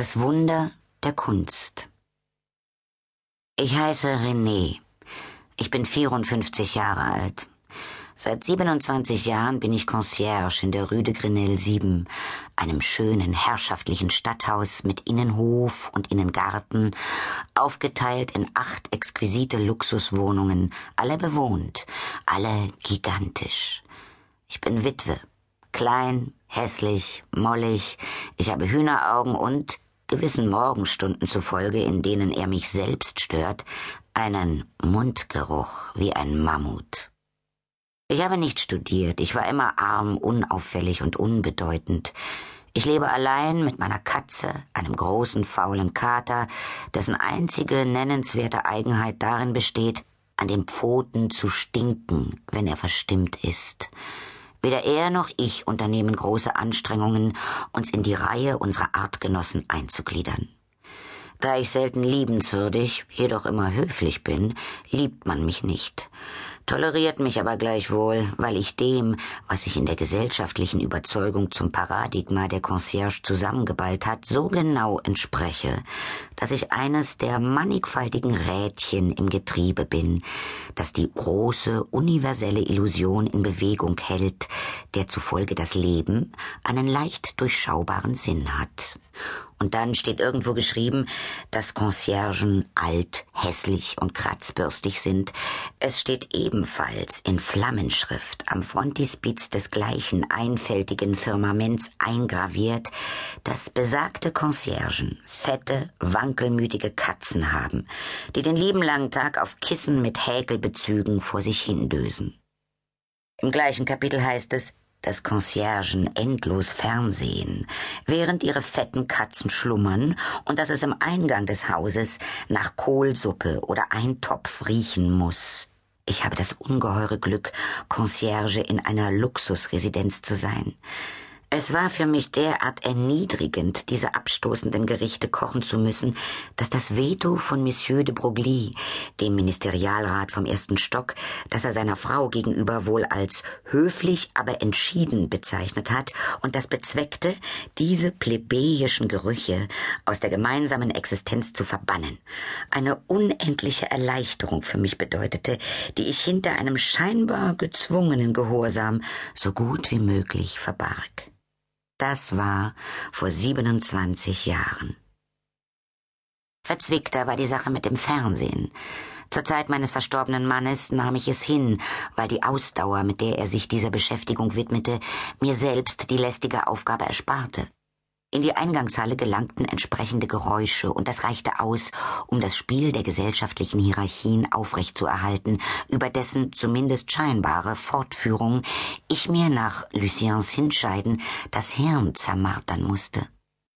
Das Wunder der Kunst. Ich heiße René. Ich bin 54 Jahre alt. Seit 27 Jahren bin ich Concierge in der Rue de Grenelle 7, einem schönen, herrschaftlichen Stadthaus mit Innenhof und Innengarten, aufgeteilt in acht exquisite Luxuswohnungen, alle bewohnt, alle gigantisch. Ich bin Witwe, klein, hässlich, mollig, ich habe Hühneraugen und gewissen Morgenstunden zufolge, in denen er mich selbst stört, einen Mundgeruch wie ein Mammut. Ich habe nicht studiert, ich war immer arm, unauffällig und unbedeutend. Ich lebe allein mit meiner Katze, einem großen faulen Kater, dessen einzige nennenswerte Eigenheit darin besteht, an den Pfoten zu stinken, wenn er verstimmt ist. Weder er noch ich unternehmen große Anstrengungen, uns in die Reihe unserer Artgenossen einzugliedern. Da ich selten liebenswürdig, jedoch immer höflich bin, liebt man mich nicht toleriert mich aber gleichwohl, weil ich dem, was sich in der gesellschaftlichen Überzeugung zum Paradigma der Concierge zusammengeballt hat, so genau entspreche, dass ich eines der mannigfaltigen Rädchen im Getriebe bin, das die große universelle Illusion in Bewegung hält, der zufolge das Leben einen leicht durchschaubaren Sinn hat. Und dann steht irgendwo geschrieben, dass Conciergen alt, hässlich und kratzbürstig sind. Es steht ebenfalls in Flammenschrift am Frontispiz des gleichen einfältigen Firmaments eingraviert, dass besagte Conciergen fette, wankelmütige Katzen haben, die den lieben langen Tag auf Kissen mit Häkelbezügen vor sich hindösen. Im gleichen Kapitel heißt es, dass Conciergen endlos Fernsehen, während ihre fetten Katzen schlummern und dass es im Eingang des Hauses nach Kohlsuppe oder Eintopf riechen muss. Ich habe das ungeheure Glück, Concierge in einer Luxusresidenz zu sein. Es war für mich derart erniedrigend, diese abstoßenden Gerichte kochen zu müssen, dass das Veto von Monsieur de Broglie, dem Ministerialrat vom ersten Stock, das er seiner Frau gegenüber wohl als höflich, aber entschieden bezeichnet hat und das bezweckte, diese plebejischen Gerüche aus der gemeinsamen Existenz zu verbannen, eine unendliche Erleichterung für mich bedeutete, die ich hinter einem scheinbar gezwungenen Gehorsam so gut wie möglich verbarg. Das war vor 27 Jahren. Verzwickter war die Sache mit dem Fernsehen. Zur Zeit meines verstorbenen Mannes nahm ich es hin, weil die Ausdauer, mit der er sich dieser Beschäftigung widmete, mir selbst die lästige Aufgabe ersparte. In die Eingangshalle gelangten entsprechende Geräusche, und das reichte aus, um das Spiel der gesellschaftlichen Hierarchien aufrechtzuerhalten, über dessen zumindest scheinbare Fortführung ich mir nach Luciens Hinscheiden das Hirn zermartern musste.